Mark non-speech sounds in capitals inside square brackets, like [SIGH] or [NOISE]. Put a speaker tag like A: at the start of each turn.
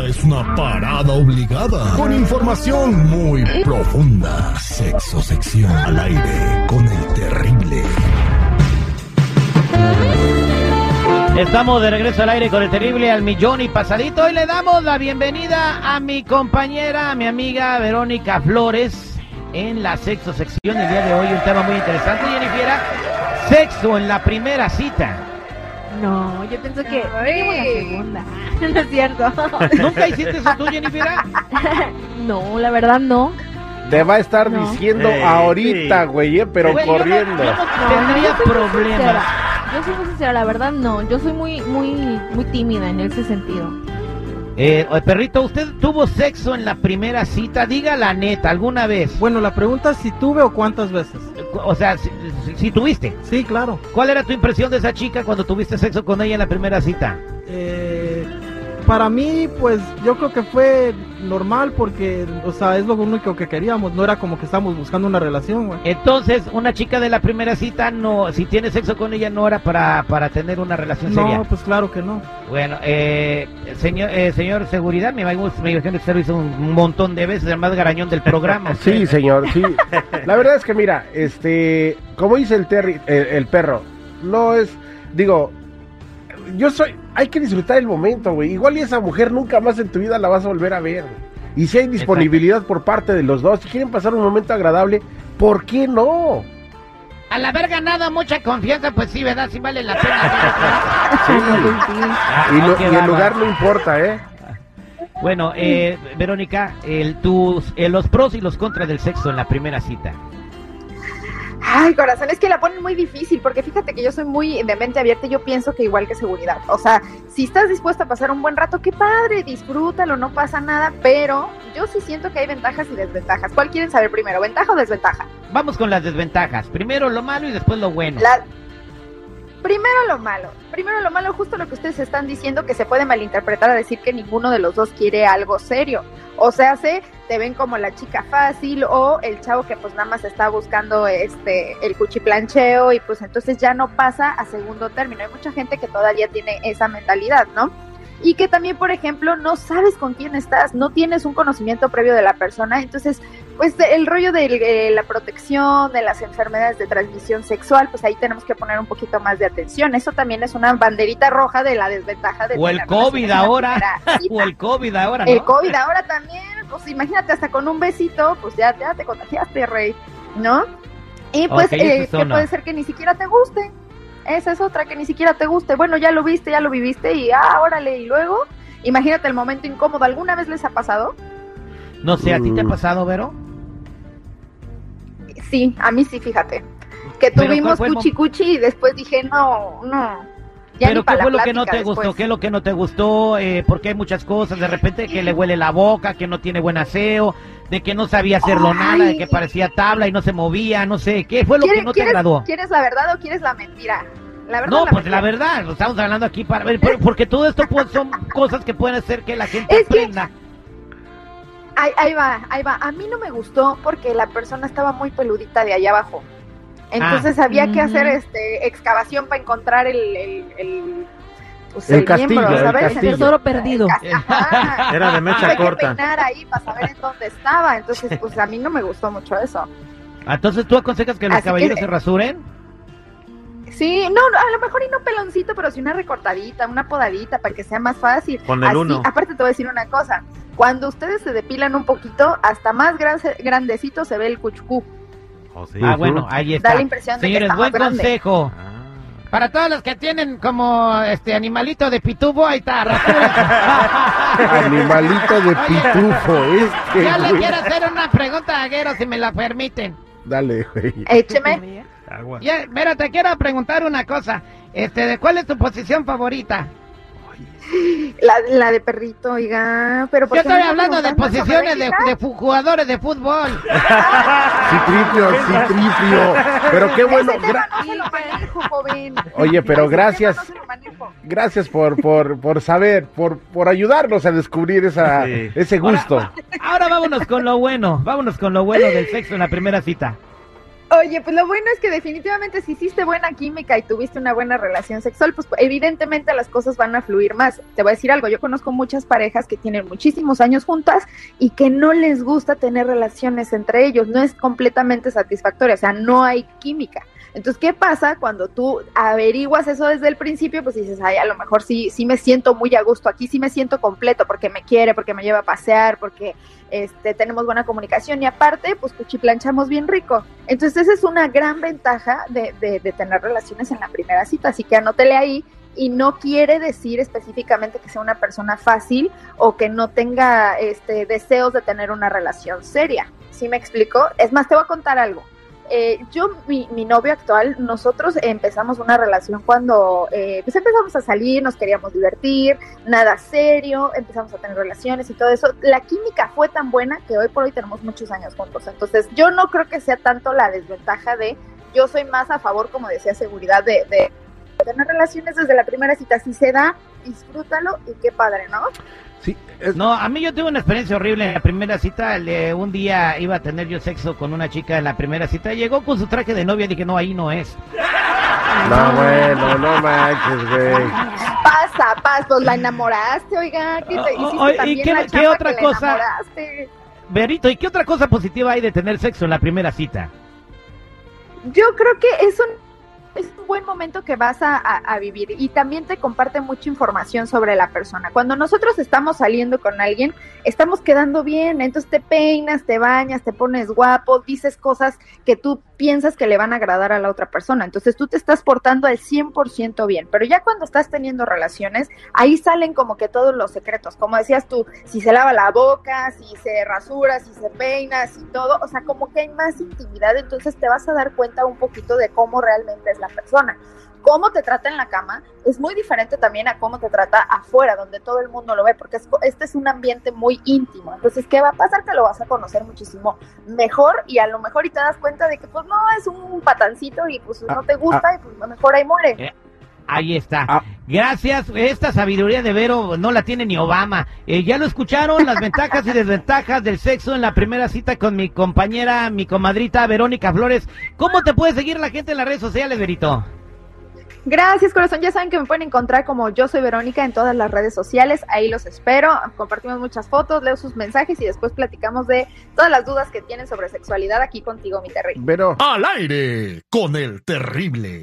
A: Es una parada obligada con información muy profunda. Sexo sección al aire con el terrible.
B: Estamos de regreso al aire con el terrible al millón y pasadito. Hoy le damos la bienvenida a mi compañera, mi amiga Verónica Flores en la sexo sección. El día de hoy un tema muy interesante, Jennifer. Sexo en la primera cita.
C: No, yo pienso que la segunda. [LAUGHS] No es cierto.
B: ¿Nunca hiciste eso tú, Jennifer? [LAUGHS]
C: No, la verdad no.
D: Te va a estar
C: No.
D: diciendo
E: Ey,
D: ahorita,
E: sí.
D: güey, eh, pero
B: Güey, yo no-
D: corriendo.
B: yo no
C: No,
B: tendría
C: yo
B: problemas.
C: sincera. Yo soy muy sincera, la verdad no. Yo soy muy, muy, muy tímida en ese sentido.
B: Eh, perrito, ¿usted tuvo sexo en la primera cita? Diga la neta, ¿alguna vez?
F: Bueno, la pregunta es si tuve o cuántas veces.
B: O sea, si, si- si tuviste.
F: Sí, claro.
B: ¿Cuál era tu impresión de esa chica cuando tuviste sexo con ella en la primera cita?
F: Eh, para mí, pues yo creo que fue normal porque, o sea, es lo único que queríamos. No era como que estábamos buscando una relación, güey.
B: Entonces, una chica de la primera cita, no, si tiene sexo con ella, no era para, para tener una relación seria.
F: No, pues claro que no.
B: Bueno, eh, señor, eh, señor seguridad, me imagino que usted lo hizo un montón de veces, el más garañón del programa. [LAUGHS]
D: Sí, señor, sí. La verdad es que mira, este, como dice el Terry, el, el perro, no es, digo, yo soy, hay que disfrutar el momento, güey. Igual y esa mujer nunca más en tu vida la vas a volver a ver. Y si hay disponibilidad por parte de los dos, si quieren pasar un momento agradable, ¿por qué no?
B: Al haber ganado mucha confianza, pues sí, ¿verdad? Sí vale la pena. [LAUGHS]
D: Sí. Y, lo-
B: qué
D: y el lugar no importa, ¿eh?
B: Bueno, eh, Verónica, el, tus, eh, los pros y los contras del sexo en la primera cita.
G: Ay, corazón, es que la ponen muy difícil, porque fíjate que yo soy muy de mente abierta y yo pienso que igual que seguridad. O sea, si estás dispuesta a pasar un buen rato, qué padre, disfrútalo, no pasa nada, pero yo sí siento que hay ventajas y desventajas. ¿Cuál quieren saber primero, ventaja o desventaja?
B: Vamos con las desventajas. Primero lo malo y después lo bueno.
G: La- Primero lo malo. Primero lo malo, justo lo que ustedes están diciendo, que se puede malinterpretar a decir que ninguno de los dos quiere algo serio. O sea, se te ven como la chica fácil o el chavo que pues nada más está buscando este el cuchiplancheo y pues entonces ya no pasa a segundo término. Hay mucha gente que todavía tiene esa mentalidad, ¿no? Y que también, por ejemplo, no sabes con quién estás, no tienes un conocimiento previo de la persona, entonces pues el rollo de eh, la protección de las enfermedades de transmisión sexual, pues ahí tenemos que poner un poquito más de atención. Eso también es una banderita roja de la desventaja de
B: O el COVID ahora. [LAUGHS] O el COVID ahora, ¿no?
G: El COVID ahora también, pues imagínate, hasta con un besito, pues ya, ya te contagiaste, rey, ¿no? Y pues
B: Ok, esa
G: eh, que puede ser que ni siquiera te guste. Esa es otra, que ni siquiera te guste. Bueno, ya lo viste, ya lo viviste y ah, órale, y luego, imagínate el momento incómodo. ¿Alguna vez les ha pasado?
B: No sé, ¿a ti te ha
D: Mm.
B: pasado, Vero?
G: Sí, a mí sí, fíjate. Que tuvimos
B: ¿cuál fue el mo-
G: cuchi cuchi y después dije, no, no. Ya
B: Pero ¿qué fue lo que no te gustó? ¿Qué es lo que no te gustó? Eh, porque hay muchas cosas, de repente que le huele la boca, que no tiene buen aseo, de que no sabía hacerlo
G: Ay.
B: nada, de que parecía tabla y no se movía, no sé. ¿Qué fue lo que
G: ¿Quieres-
B: no te agradó?
G: ¿Quieres la verdad o quieres la mentira? La verdad
B: No,
G: la
B: pues la verdad, lo estamos hablando aquí para ver, por- porque todo esto pues, son cosas que pueden hacer que la gente
G: Es que-
B: aprenda.
G: Ahí, ahí va, ahí va. A mí no me gustó porque la persona estaba muy peludita de allá abajo. Entonces había que hacer este excavación para encontrar el, el, el, pues,
D: El
G: el
D: castillo,
G: miembro,
D: el
G: ¿sabes?
D: castillo.
G: Entonces,
C: Tesoro perdido.
G: el ajá.
E: Era de mecha
G: Tuve que
E: corta.
G: peinar ahí para saber en dónde estaba. Entonces, pues a mí no me gustó mucho eso.
B: Entonces, ¿tú aconsejas que los
G: Así que-
B: caballeros se rasuren?
G: Sí, no, no, a lo mejor y no peloncito, pero sí una recortadita, una podadita para que sea más fácil.
E: Con el
G: Así,
E: uno.
G: Aparte te voy a decir una cosa, cuando ustedes se depilan un poquito, hasta más gran- grandecito se ve el cuchucú.
E: Oh, sí.
B: Ah, bueno, ahí
G: Da
B: está.
G: la impresión de que
B: Señores,
G: está
B: buen
G: más
B: consejo.
E: Ah.
B: Para todos los que tienen como este animalito de pitubo, ahí está. [LAUGHS]
D: Animalito de pitufo, este,
B: Yo le
D: güey.
B: quiero hacer una pregunta a Guero, si me la permiten.
D: Dale, güey.
G: Écheme.
E: Agua.
B: Ya, mira, te quiero preguntar una cosa. Este, ¿de cuál es tu posición favorita?
G: La, la de perrito, oiga. Pero ¿por
B: Yo estoy hablando de posiciones de, de fu- jugadores de fútbol. [LAUGHS]
D: Citripio, citripio. Pero qué bueno.
G: Ese tema
D: gra-
G: no se lo manejo, joven.
D: Oye, pero
G: Ese tema
D: gracias.
G: no se lo manejo.
D: Gracias por, por, por saber, por, por ayudarnos a descubrir esa,
E: Sí.
D: ese gusto.
B: Ahora vámonos con lo bueno. Vámonos con lo bueno del sexo en la primera cita.
G: Oye, pues lo bueno es que definitivamente si hiciste buena química y tuviste una buena relación sexual, pues evidentemente las cosas van a fluir más. Te voy a decir algo, yo conozco muchas parejas que tienen muchísimos años juntas y que no les gusta tener relaciones entre ellos, no es completamente satisfactoria, o sea, no hay química. Entonces, ¿qué pasa cuando tú averiguas eso desde el principio? Pues dices, ay, a lo mejor sí, sí me siento muy a gusto aquí, sí me siento completo porque me quiere, porque me lleva a pasear, porque este, tenemos buena comunicación y aparte, pues cuchiplanchamos bien rico. Entonces, esa es una gran ventaja de, de, de tener relaciones en la primera cita, así que anótele ahí y no quiere decir específicamente que sea una persona fácil o que no tenga este, deseos de tener una relación seria. ¿Sí me explico? Es más, te voy a contar algo. Eh, yo, mi, mi, novio actual, nosotros empezamos una relación cuando eh, pues empezamos a salir, nos queríamos divertir, nada serio, empezamos a tener relaciones y todo eso. La química fue tan buena que hoy por hoy tenemos muchos años juntos. Entonces, yo no creo que sea tanto la desventaja de, yo soy más a favor, como decía, seguridad de, de tener relaciones desde la primera cita. Si se da, disfrútalo y qué padre, ¿no?
B: Es... No, a mí yo tuve una experiencia horrible en la primera cita. Le, un día iba a tener yo sexo con una chica en la primera cita. Llegó con su traje de novia y dije, no, ahí no es.
D: No, bueno, no manches, güey.
G: Pasa, pasa, pues la enamoraste, oiga. ¿Qué te hiciste
B: oh,
G: también
B: ¿Y qué,
G: la
B: qué otra
G: que
B: cosa? Berito, ¿y qué otra cosa positiva hay de tener sexo en la primera cita?
G: Yo creo que es un es un buen momento que vas a, a, vivir y también te comparte mucha información sobre la persona. Cuando nosotros estamos saliendo con alguien, estamos quedando bien, entonces te peinas, te bañas, te pones guapo, dices cosas que tú piensas que le van a agradar a la otra persona. Entonces tú te estás portando al 100% bien, pero ya cuando estás teniendo relaciones, ahí salen como que todos los secretos. Como decías tú, si se lava la boca, si se rasura, si se peina, si todo, o sea, como que hay más intimidad, entonces te vas a dar cuenta un poquito de cómo realmente es la persona. Cómo te trata en la cama es muy diferente también a cómo te trata afuera, donde todo el mundo lo ve, porque es, este es un ambiente muy íntimo. Entonces, ¿qué va a pasar? Que lo vas a conocer muchísimo mejor y a lo mejor y te das cuenta de que pues no es un patancito y pues no te gusta ah, y pues mejor ahí muere.
B: Eh. Ahí está. Ah. Gracias. Esta sabiduría de Vero no la tiene ni Obama. Eh, ya lo escucharon, las ventajas y desventajas del sexo en la primera cita con mi compañera, mi comadrita Verónica Flores. ¿Cómo te puede seguir la gente en las redes sociales, Verito?
G: Gracias, corazón. Ya saben que me pueden encontrar como yo soy Verónica en todas las redes sociales. Ahí los espero. Compartimos muchas fotos, leo sus mensajes y después platicamos de todas las dudas que tienen sobre sexualidad aquí contigo, mi terrible.
A: Pero al aire con el terrible.